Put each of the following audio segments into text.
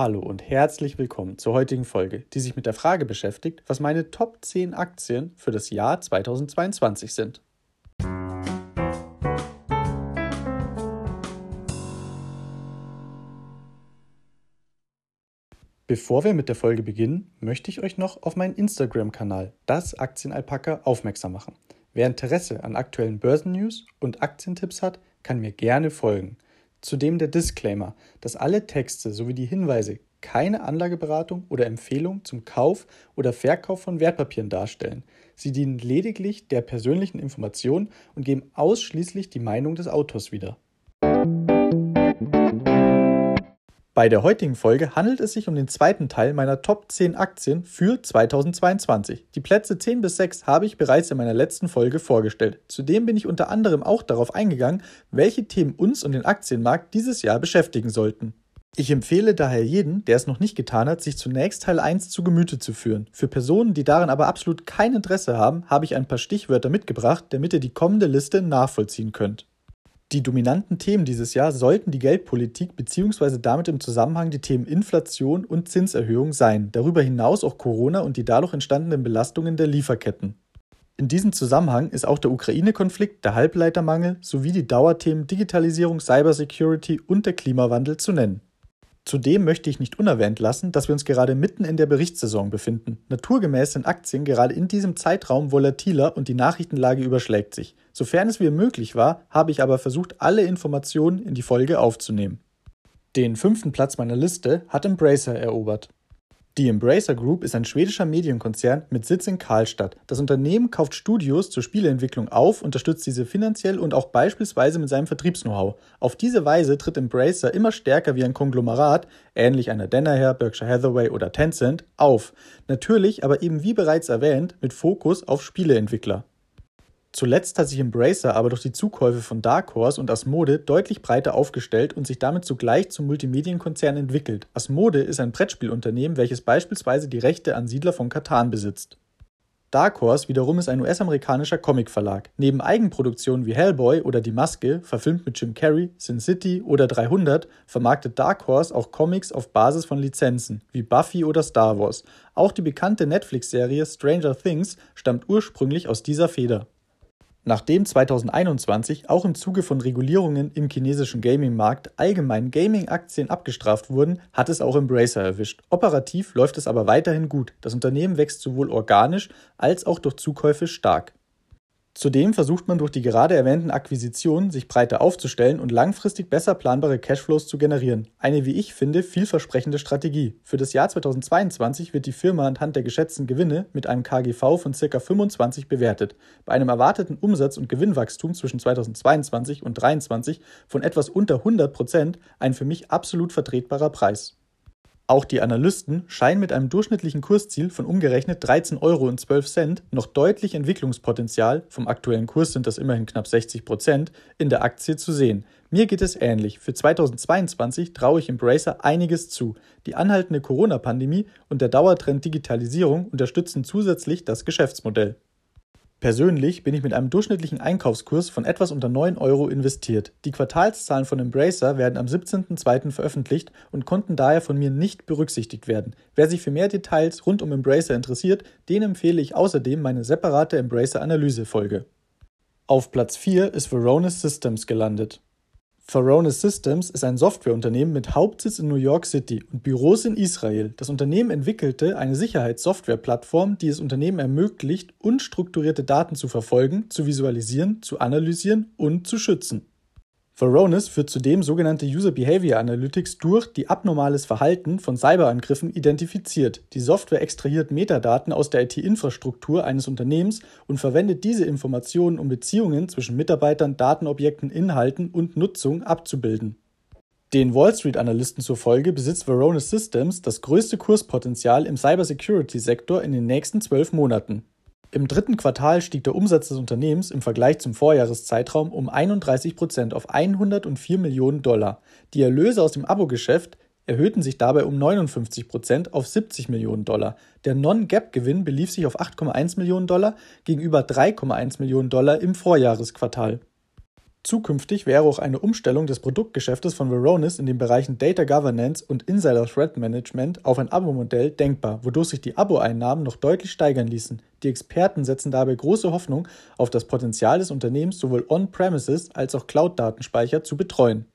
Hallo und herzlich willkommen zur heutigen Folge, die sich mit der Frage beschäftigt, was meine Top 10 Aktien für das Jahr 2022 sind. Bevor wir mit der Folge beginnen, möchte ich euch noch auf meinen Instagram-Kanal, das Aktienalpaka, aufmerksam machen. Wer Interesse an aktuellen Börsennews und Aktientipps hat, kann mir gerne folgen. Zudem der Disclaimer, dass alle Texte sowie die Hinweise keine Anlageberatung oder Empfehlung zum Kauf oder Verkauf von Wertpapieren darstellen. Sie dienen lediglich der persönlichen Information und geben ausschließlich die Meinung des Autors wieder. Bei der heutigen Folge handelt es sich um den zweiten Teil meiner Top 10 Aktien für 2022. Die Plätze 10 bis 6 habe ich bereits in meiner letzten Folge vorgestellt. Zudem bin ich unter anderem auch darauf eingegangen, welche Themen uns und den Aktienmarkt dieses Jahr beschäftigen sollten. Ich empfehle daher jeden, der es noch nicht getan hat, sich zunächst Teil 1 zu Gemüte zu führen. Für Personen, die daran aber absolut kein Interesse haben, habe ich ein paar Stichwörter mitgebracht, damit ihr die kommende Liste nachvollziehen könnt. Die dominanten Themen dieses Jahr sollten die Geldpolitik bzw. damit im Zusammenhang die Themen Inflation und Zinserhöhung sein, darüber hinaus auch Corona und die dadurch entstandenen Belastungen der Lieferketten. In diesem Zusammenhang ist auch der Ukraine-Konflikt, der Halbleitermangel sowie die Dauerthemen Digitalisierung, Cybersecurity und der Klimawandel zu nennen. Zudem möchte ich nicht unerwähnt lassen, dass wir uns gerade mitten in der Berichtssaison befinden. Naturgemäß sind Aktien gerade in diesem Zeitraum volatiler und die Nachrichtenlage überschlägt sich. Sofern es mir möglich war, habe ich aber versucht, alle Informationen in die Folge aufzunehmen. Den fünften Platz meiner Liste hat Embracer erobert. Die Embracer Group ist ein schwedischer Medienkonzern mit Sitz in Karlstadt. Das Unternehmen kauft Studios zur Spieleentwicklung auf, unterstützt diese finanziell und auch beispielsweise mit seinem Vertriebs-Know-how. Auf diese Weise tritt Embracer immer stärker wie ein Konglomerat, ähnlich einer Danaher, Berkshire Hathaway oder Tencent, auf. Natürlich, aber eben wie bereits erwähnt, mit Fokus auf Spieleentwickler. Zuletzt hat sich Embracer aber durch die Zukäufe von Dark Horse und Asmode deutlich breiter aufgestellt und sich damit zugleich zum Multimedienkonzern entwickelt. Asmode ist ein Brettspielunternehmen, welches beispielsweise die Rechte an Siedler von Katan besitzt. Dark Horse wiederum ist ein US-amerikanischer Comicverlag. Neben Eigenproduktionen wie Hellboy oder Die Maske, verfilmt mit Jim Carrey, Sin City oder 300, vermarktet Dark Horse auch Comics auf Basis von Lizenzen, wie Buffy oder Star Wars. Auch die bekannte Netflix-Serie Stranger Things stammt ursprünglich aus dieser Feder. Nachdem 2021 auch im Zuge von Regulierungen im chinesischen Gaming-Markt allgemein Gaming-Aktien abgestraft wurden, hat es auch Embracer erwischt. Operativ läuft es aber weiterhin gut. Das Unternehmen wächst sowohl organisch als auch durch Zukäufe stark. Zudem versucht man durch die gerade erwähnten Akquisitionen, sich breiter aufzustellen und langfristig besser planbare Cashflows zu generieren. Eine, wie ich finde, vielversprechende Strategie. Für das Jahr 2022 wird die Firma anhand der geschätzten Gewinne mit einem KGV von ca. 25 bewertet. Bei einem erwarteten Umsatz- und Gewinnwachstum zwischen 2022 und 2023 von etwas unter 100 Prozent ein für mich absolut vertretbarer Preis. Auch die Analysten scheinen mit einem durchschnittlichen Kursziel von umgerechnet 13,12 Euro noch deutlich Entwicklungspotenzial, vom aktuellen Kurs sind das immerhin knapp 60 Prozent, in der Aktie zu sehen. Mir geht es ähnlich. Für 2022 traue ich Embracer einiges zu. Die anhaltende Corona-Pandemie und der Dauertrend Digitalisierung unterstützen zusätzlich das Geschäftsmodell. Persönlich bin ich mit einem durchschnittlichen Einkaufskurs von etwas unter 9 Euro investiert. Die Quartalszahlen von Embracer werden am 17.02. veröffentlicht und konnten daher von mir nicht berücksichtigt werden. Wer sich für mehr Details rund um Embracer interessiert, den empfehle ich außerdem meine separate Embracer-Analyse-Folge. Auf Platz 4 ist Varonis Systems gelandet. Varonis Systems ist ein Softwareunternehmen mit Hauptsitz in New York City und Büros in Israel. Das Unternehmen entwickelte eine Sicherheitssoftwareplattform, die es Unternehmen ermöglicht, unstrukturierte Daten zu verfolgen, zu visualisieren, zu analysieren und zu schützen. Varonis führt zudem sogenannte User Behavior Analytics durch, die abnormales Verhalten von Cyberangriffen identifiziert. Die Software extrahiert Metadaten aus der IT-Infrastruktur eines Unternehmens und verwendet diese Informationen, um Beziehungen zwischen Mitarbeitern, Datenobjekten, Inhalten und Nutzung abzubilden. Den Wall Street Analysten zufolge besitzt Varonis Systems das größte Kurspotenzial im Cybersecurity-Sektor in den nächsten zwölf Monaten. Im dritten Quartal stieg der Umsatz des Unternehmens im Vergleich zum Vorjahreszeitraum um 31 Prozent auf 104 Millionen Dollar. Die Erlöse aus dem Abo-Geschäft erhöhten sich dabei um 59 Prozent auf 70 Millionen Dollar. Der Non-Gap-Gewinn belief sich auf 8,1 Millionen Dollar gegenüber 3,1 Millionen Dollar im Vorjahresquartal. Zukünftig wäre auch eine Umstellung des Produktgeschäftes von Varonis in den Bereichen Data Governance und Insider Threat Management auf ein Abo-Modell denkbar, wodurch sich die Abo-Einnahmen noch deutlich steigern ließen. Die Experten setzen dabei große Hoffnung auf das Potenzial des Unternehmens, sowohl On-Premises als auch Cloud-Datenspeicher zu betreuen.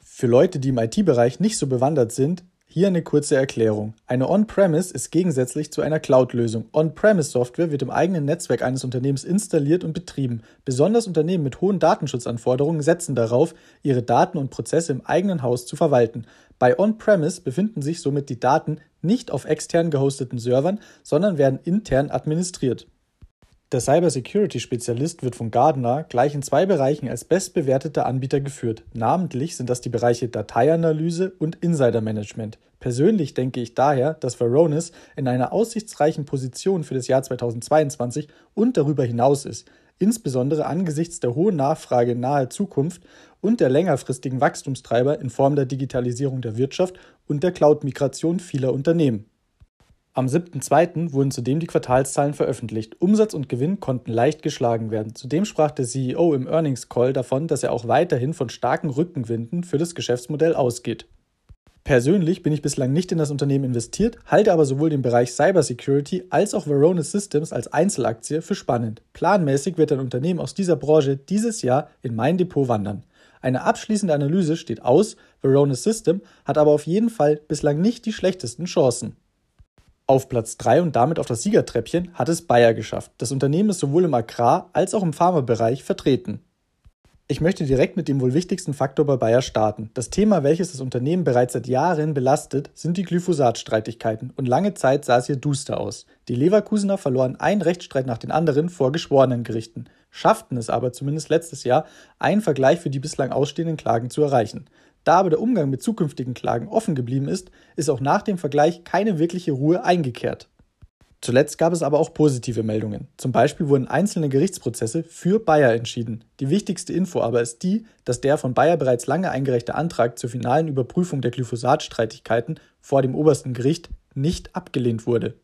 Für Leute, die im IT-Bereich nicht so bewandert sind, hier eine kurze Erklärung. Eine On-Premise ist gegensätzlich zu einer Cloud-Lösung. On-Premise-Software wird im eigenen Netzwerk eines Unternehmens installiert und betrieben. Besonders Unternehmen mit hohen Datenschutzanforderungen setzen darauf, ihre Daten und Prozesse im eigenen Haus zu verwalten. Bei On-Premise befinden sich somit die Daten nicht auf extern gehosteten Servern, sondern werden intern administriert. Der Cybersecurity-Spezialist wird von Gardner gleich in zwei Bereichen als bestbewerteter Anbieter geführt. Namentlich sind das die Bereiche Dateianalyse und Insider-Management. Persönlich denke ich daher, dass Varonis in einer aussichtsreichen Position für das Jahr 2022 und darüber hinaus ist, insbesondere angesichts der hohen Nachfrage in naher Zukunft und der längerfristigen Wachstumstreiber in Form der Digitalisierung der Wirtschaft und der Cloud-Migration vieler Unternehmen. Am 7.2. wurden zudem die Quartalszahlen veröffentlicht. Umsatz und Gewinn konnten leicht geschlagen werden. Zudem sprach der CEO im Earnings Call davon, dass er auch weiterhin von starken Rückenwinden für das Geschäftsmodell ausgeht. Persönlich bin ich bislang nicht in das Unternehmen investiert, halte aber sowohl den Bereich Cybersecurity als auch Varonis Systems als Einzelaktie für spannend. Planmäßig wird ein Unternehmen aus dieser Branche dieses Jahr in mein Depot wandern. Eine abschließende Analyse steht aus, Varonis System hat aber auf jeden Fall bislang nicht die schlechtesten Chancen. Auf Platz 3 und damit auf das Siegertreppchen hat es Bayer geschafft. Das Unternehmen ist sowohl im Agrar- als auch im Pharmabereich vertreten. Ich möchte direkt mit dem wohl wichtigsten Faktor bei Bayer starten. Das Thema, welches das Unternehmen bereits seit Jahren belastet, sind die Glyphosat-Streitigkeiten und lange Zeit sah es hier duster aus. Die Leverkusener verloren einen Rechtsstreit nach den anderen vor geschworenen Gerichten, schafften es aber zumindest letztes Jahr, einen Vergleich für die bislang ausstehenden Klagen zu erreichen. Da aber der Umgang mit zukünftigen Klagen offen geblieben ist, ist auch nach dem Vergleich keine wirkliche Ruhe eingekehrt. Zuletzt gab es aber auch positive Meldungen. Zum Beispiel wurden einzelne Gerichtsprozesse für Bayer entschieden. Die wichtigste Info aber ist die, dass der von Bayer bereits lange eingereichte Antrag zur finalen Überprüfung der Glyphosat-Streitigkeiten vor dem obersten Gericht nicht abgelehnt wurde.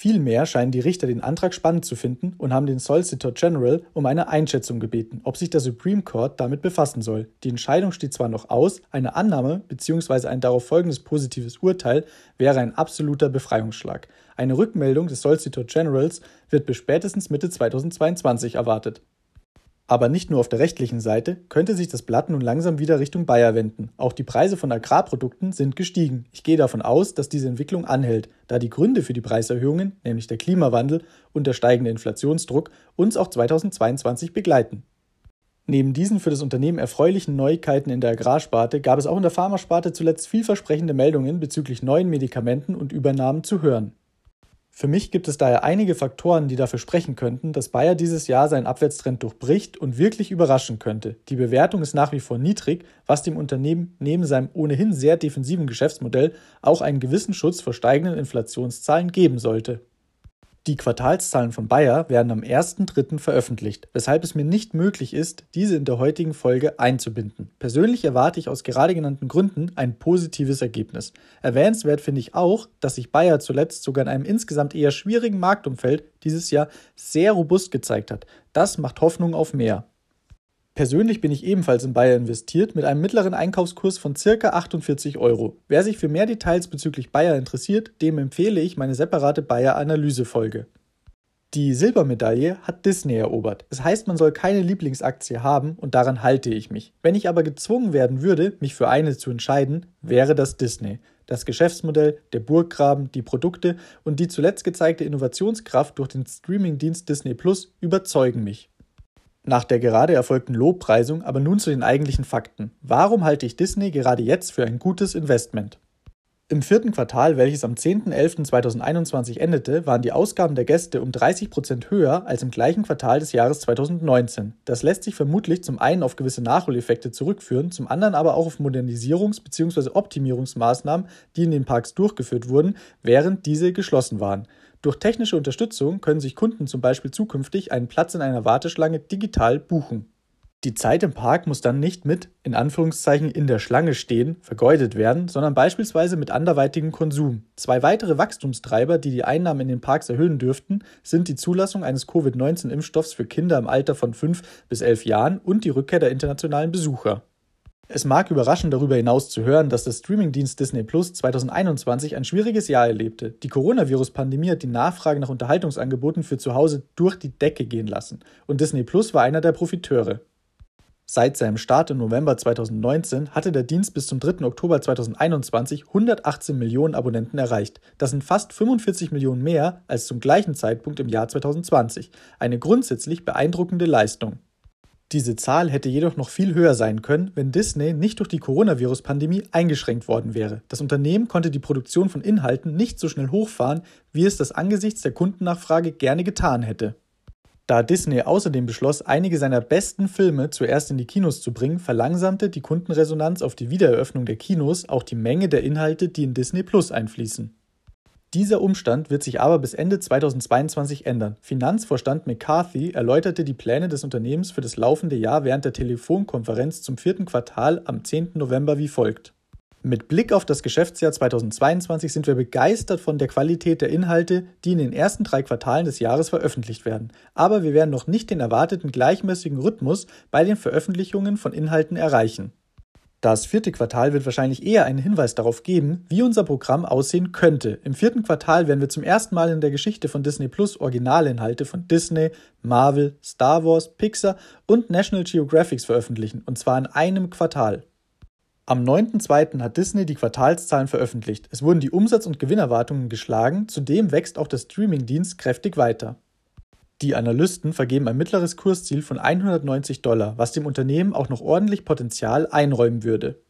Vielmehr scheinen die Richter den Antrag spannend zu finden und haben den Solicitor General um eine Einschätzung gebeten, ob sich der Supreme Court damit befassen soll. Die Entscheidung steht zwar noch aus, eine Annahme bzw. ein darauf folgendes positives Urteil wäre ein absoluter Befreiungsschlag. Eine Rückmeldung des Solicitor Generals wird bis spätestens Mitte 2022 erwartet. Aber nicht nur auf der rechtlichen Seite könnte sich das Blatt nun langsam wieder Richtung Bayer wenden. Auch die Preise von Agrarprodukten sind gestiegen. Ich gehe davon aus, dass diese Entwicklung anhält, da die Gründe für die Preiserhöhungen, nämlich der Klimawandel und der steigende Inflationsdruck, uns auch 2022 begleiten. Neben diesen für das Unternehmen erfreulichen Neuigkeiten in der Agrarsparte gab es auch in der Pharmasparte zuletzt vielversprechende Meldungen bezüglich neuen Medikamenten und Übernahmen zu hören. Für mich gibt es daher einige Faktoren, die dafür sprechen könnten, dass Bayer dieses Jahr seinen Abwärtstrend durchbricht und wirklich überraschen könnte. Die Bewertung ist nach wie vor niedrig, was dem Unternehmen neben seinem ohnehin sehr defensiven Geschäftsmodell auch einen gewissen Schutz vor steigenden Inflationszahlen geben sollte. Die Quartalszahlen von Bayer werden am 1.3. veröffentlicht, weshalb es mir nicht möglich ist, diese in der heutigen Folge einzubinden. Persönlich erwarte ich aus gerade genannten Gründen ein positives Ergebnis. Erwähnenswert finde ich auch, dass sich Bayer zuletzt sogar in einem insgesamt eher schwierigen Marktumfeld dieses Jahr sehr robust gezeigt hat. Das macht Hoffnung auf mehr. Persönlich bin ich ebenfalls in Bayer investiert mit einem mittleren Einkaufskurs von ca. 48 Euro. Wer sich für mehr Details bezüglich Bayer interessiert, dem empfehle ich meine separate Bayer-Analyse-Folge. Die Silbermedaille hat Disney erobert. Das heißt, man soll keine Lieblingsaktie haben und daran halte ich mich. Wenn ich aber gezwungen werden würde, mich für eine zu entscheiden, wäre das Disney. Das Geschäftsmodell, der Burggraben, die Produkte und die zuletzt gezeigte Innovationskraft durch den Streamingdienst Disney Plus überzeugen mich. Nach der gerade erfolgten Lobpreisung aber nun zu den eigentlichen Fakten. Warum halte ich Disney gerade jetzt für ein gutes Investment? Im vierten Quartal, welches am 10.11.2021 endete, waren die Ausgaben der Gäste um 30 Prozent höher als im gleichen Quartal des Jahres 2019. Das lässt sich vermutlich zum einen auf gewisse Nachholeffekte zurückführen, zum anderen aber auch auf Modernisierungs- bzw. Optimierungsmaßnahmen, die in den Parks durchgeführt wurden, während diese geschlossen waren. Durch technische Unterstützung können sich Kunden zum Beispiel zukünftig einen Platz in einer Warteschlange digital buchen. Die Zeit im Park muss dann nicht mit, in Anführungszeichen, in der Schlange stehen, vergeudet werden, sondern beispielsweise mit anderweitigem Konsum. Zwei weitere Wachstumstreiber, die die Einnahmen in den Parks erhöhen dürften, sind die Zulassung eines Covid-19-Impfstoffs für Kinder im Alter von 5 bis 11 Jahren und die Rückkehr der internationalen Besucher. Es mag überraschen, darüber hinaus zu hören, dass der Streamingdienst Disney Plus 2021 ein schwieriges Jahr erlebte. Die Coronavirus-Pandemie hat die Nachfrage nach Unterhaltungsangeboten für zu Hause durch die Decke gehen lassen und Disney Plus war einer der Profiteure. Seit seinem Start im November 2019 hatte der Dienst bis zum 3. Oktober 2021 118 Millionen Abonnenten erreicht. Das sind fast 45 Millionen mehr als zum gleichen Zeitpunkt im Jahr 2020. Eine grundsätzlich beeindruckende Leistung. Diese Zahl hätte jedoch noch viel höher sein können, wenn Disney nicht durch die Coronavirus-Pandemie eingeschränkt worden wäre. Das Unternehmen konnte die Produktion von Inhalten nicht so schnell hochfahren, wie es das angesichts der Kundennachfrage gerne getan hätte. Da Disney außerdem beschloss, einige seiner besten Filme zuerst in die Kinos zu bringen, verlangsamte die Kundenresonanz auf die Wiedereröffnung der Kinos auch die Menge der Inhalte, die in Disney Plus einfließen. Dieser Umstand wird sich aber bis Ende 2022 ändern. Finanzvorstand McCarthy erläuterte die Pläne des Unternehmens für das laufende Jahr während der Telefonkonferenz zum vierten Quartal am 10. November wie folgt. Mit Blick auf das Geschäftsjahr 2022 sind wir begeistert von der Qualität der Inhalte, die in den ersten drei Quartalen des Jahres veröffentlicht werden. Aber wir werden noch nicht den erwarteten gleichmäßigen Rhythmus bei den Veröffentlichungen von Inhalten erreichen. Das vierte Quartal wird wahrscheinlich eher einen Hinweis darauf geben, wie unser Programm aussehen könnte. Im vierten Quartal werden wir zum ersten Mal in der Geschichte von Disney Plus Originalinhalte von Disney, Marvel, Star Wars, Pixar und National Geographic veröffentlichen, und zwar in einem Quartal. Am 9.2. hat Disney die Quartalszahlen veröffentlicht. Es wurden die Umsatz- und Gewinnerwartungen geschlagen, zudem wächst auch der Streamingdienst kräftig weiter. Die Analysten vergeben ein mittleres Kursziel von 190 Dollar, was dem Unternehmen auch noch ordentlich Potenzial einräumen würde.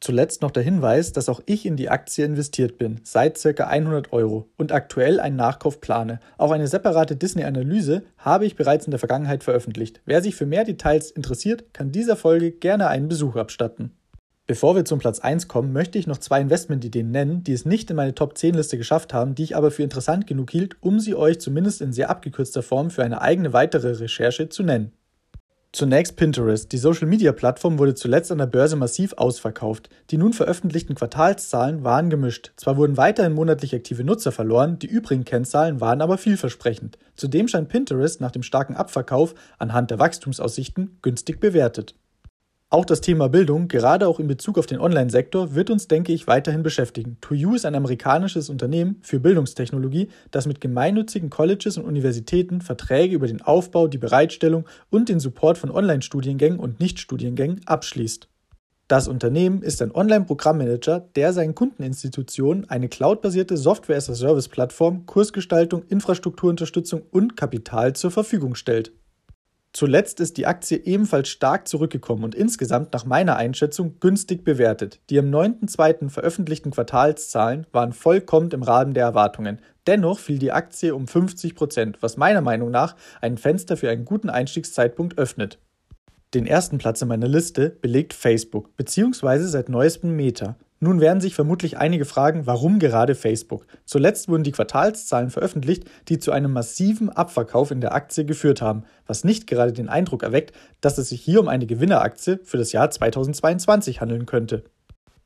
Zuletzt noch der Hinweis, dass auch ich in die Aktie investiert bin, seit ca. 100 Euro und aktuell einen Nachkauf plane. Auch eine separate Disney-Analyse habe ich bereits in der Vergangenheit veröffentlicht. Wer sich für mehr Details interessiert, kann dieser Folge gerne einen Besuch abstatten. Bevor wir zum Platz 1 kommen, möchte ich noch zwei Investmentideen nennen, die es nicht in meine Top 10 Liste geschafft haben, die ich aber für interessant genug hielt, um sie euch zumindest in sehr abgekürzter Form für eine eigene weitere Recherche zu nennen. Zunächst Pinterest. Die Social Media Plattform wurde zuletzt an der Börse massiv ausverkauft. Die nun veröffentlichten Quartalszahlen waren gemischt. Zwar wurden weiterhin monatlich aktive Nutzer verloren, die übrigen Kennzahlen waren aber vielversprechend. Zudem scheint Pinterest nach dem starken Abverkauf anhand der Wachstumsaussichten günstig bewertet. Auch das Thema Bildung, gerade auch in Bezug auf den Online-Sektor, wird uns, denke ich, weiterhin beschäftigen. ToU ist ein amerikanisches Unternehmen für Bildungstechnologie, das mit gemeinnützigen Colleges und Universitäten Verträge über den Aufbau, die Bereitstellung und den Support von Online-Studiengängen und Nicht-Studiengängen abschließt. Das Unternehmen ist ein Online-Programmmanager, der seinen Kundeninstitutionen eine cloudbasierte Software-as-a-Service-Plattform, Kursgestaltung, Infrastrukturunterstützung und Kapital zur Verfügung stellt. Zuletzt ist die Aktie ebenfalls stark zurückgekommen und insgesamt nach meiner Einschätzung günstig bewertet. Die am 9.2. veröffentlichten Quartalszahlen waren vollkommen im Rahmen der Erwartungen. Dennoch fiel die Aktie um 50 Prozent, was meiner Meinung nach ein Fenster für einen guten Einstiegszeitpunkt öffnet. Den ersten Platz in meiner Liste belegt Facebook, beziehungsweise seit neuestem Meta. Nun werden sich vermutlich einige fragen, warum gerade Facebook? Zuletzt wurden die Quartalszahlen veröffentlicht, die zu einem massiven Abverkauf in der Aktie geführt haben, was nicht gerade den Eindruck erweckt, dass es sich hier um eine Gewinneraktie für das Jahr 2022 handeln könnte.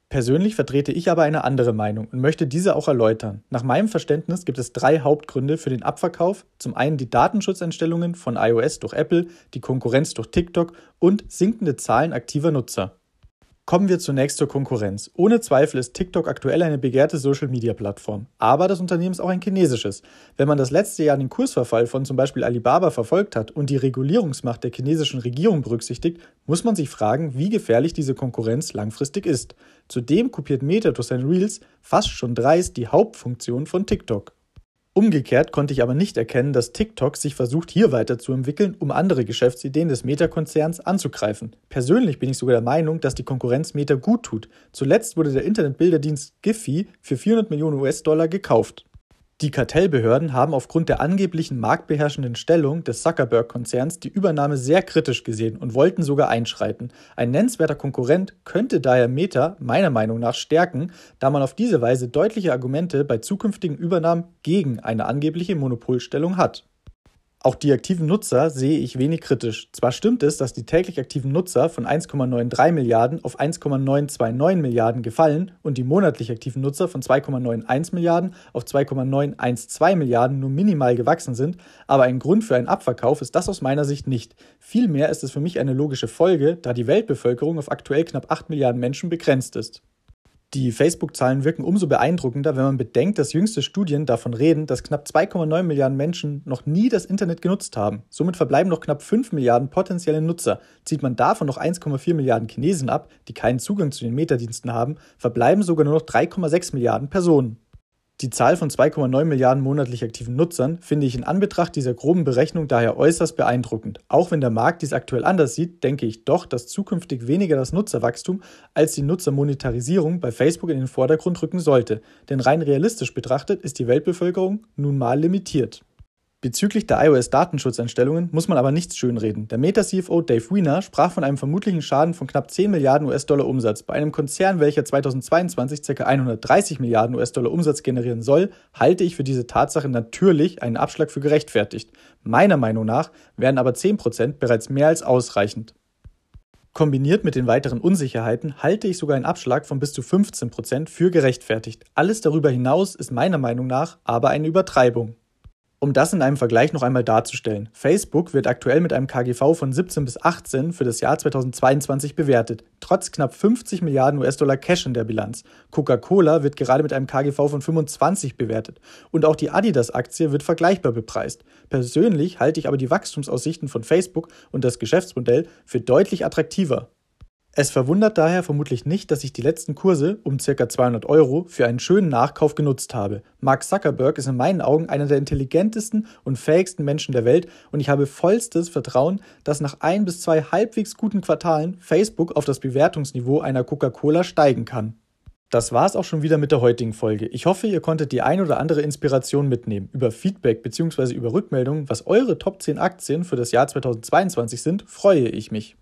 Persönlich vertrete ich aber eine andere Meinung und möchte diese auch erläutern. Nach meinem Verständnis gibt es drei Hauptgründe für den Abverkauf. Zum einen die Datenschutzeinstellungen von iOS durch Apple, die Konkurrenz durch TikTok und sinkende Zahlen aktiver Nutzer. Kommen wir zunächst zur Konkurrenz. Ohne Zweifel ist TikTok aktuell eine begehrte Social-Media-Plattform. Aber das Unternehmen ist auch ein chinesisches. Wenn man das letzte Jahr den Kursverfall von zum Beispiel Alibaba verfolgt hat und die Regulierungsmacht der chinesischen Regierung berücksichtigt, muss man sich fragen, wie gefährlich diese Konkurrenz langfristig ist. Zudem kopiert Meta durch seine Reels fast schon dreist die Hauptfunktion von TikTok. Umgekehrt konnte ich aber nicht erkennen, dass TikTok sich versucht, hier weiterzuentwickeln, um andere Geschäftsideen des Meta-Konzerns anzugreifen. Persönlich bin ich sogar der Meinung, dass die Konkurrenz Meta gut tut. Zuletzt wurde der Internetbilderdienst Giphy für 400 Millionen US-Dollar gekauft. Die Kartellbehörden haben aufgrund der angeblichen marktbeherrschenden Stellung des Zuckerberg-Konzerns die Übernahme sehr kritisch gesehen und wollten sogar einschreiten. Ein nennenswerter Konkurrent könnte daher Meta meiner Meinung nach stärken, da man auf diese Weise deutliche Argumente bei zukünftigen Übernahmen gegen eine angebliche Monopolstellung hat. Auch die aktiven Nutzer sehe ich wenig kritisch. Zwar stimmt es, dass die täglich aktiven Nutzer von 1,93 Milliarden auf 1,929 Milliarden gefallen und die monatlich aktiven Nutzer von 2,91 Milliarden auf 2,912 Milliarden nur minimal gewachsen sind, aber ein Grund für einen Abverkauf ist das aus meiner Sicht nicht. Vielmehr ist es für mich eine logische Folge, da die Weltbevölkerung auf aktuell knapp 8 Milliarden Menschen begrenzt ist. Die Facebook-Zahlen wirken umso beeindruckender, wenn man bedenkt, dass jüngste Studien davon reden, dass knapp 2,9 Milliarden Menschen noch nie das Internet genutzt haben. Somit verbleiben noch knapp 5 Milliarden potenzielle Nutzer. Zieht man davon noch 1,4 Milliarden Chinesen ab, die keinen Zugang zu den Metadiensten haben, verbleiben sogar nur noch 3,6 Milliarden Personen. Die Zahl von 2,9 Milliarden monatlich aktiven Nutzern finde ich in Anbetracht dieser groben Berechnung daher äußerst beeindruckend. Auch wenn der Markt dies aktuell anders sieht, denke ich doch, dass zukünftig weniger das Nutzerwachstum als die Nutzermonetarisierung bei Facebook in den Vordergrund rücken sollte. Denn rein realistisch betrachtet ist die Weltbevölkerung nun mal limitiert. Bezüglich der iOS-Datenschutzeinstellungen muss man aber nichts schönreden. Der Meta-CFO Dave Wiener sprach von einem vermutlichen Schaden von knapp 10 Milliarden US-Dollar Umsatz. Bei einem Konzern, welcher 2022 ca. 130 Milliarden US-Dollar Umsatz generieren soll, halte ich für diese Tatsache natürlich einen Abschlag für gerechtfertigt. Meiner Meinung nach wären aber 10% bereits mehr als ausreichend. Kombiniert mit den weiteren Unsicherheiten halte ich sogar einen Abschlag von bis zu 15% für gerechtfertigt. Alles darüber hinaus ist meiner Meinung nach aber eine Übertreibung. Um das in einem Vergleich noch einmal darzustellen. Facebook wird aktuell mit einem KGV von 17 bis 18 für das Jahr 2022 bewertet, trotz knapp 50 Milliarden US-Dollar Cash in der Bilanz. Coca-Cola wird gerade mit einem KGV von 25 bewertet und auch die Adidas-Aktie wird vergleichbar bepreist. Persönlich halte ich aber die Wachstumsaussichten von Facebook und das Geschäftsmodell für deutlich attraktiver. Es verwundert daher vermutlich nicht, dass ich die letzten Kurse um ca. 200 Euro für einen schönen Nachkauf genutzt habe. Mark Zuckerberg ist in meinen Augen einer der intelligentesten und fähigsten Menschen der Welt und ich habe vollstes Vertrauen, dass nach ein bis zwei halbwegs guten Quartalen Facebook auf das Bewertungsniveau einer Coca-Cola steigen kann. Das war's auch schon wieder mit der heutigen Folge. Ich hoffe, ihr konntet die ein oder andere Inspiration mitnehmen. Über Feedback bzw. über Rückmeldungen, was eure Top 10 Aktien für das Jahr 2022 sind, freue ich mich.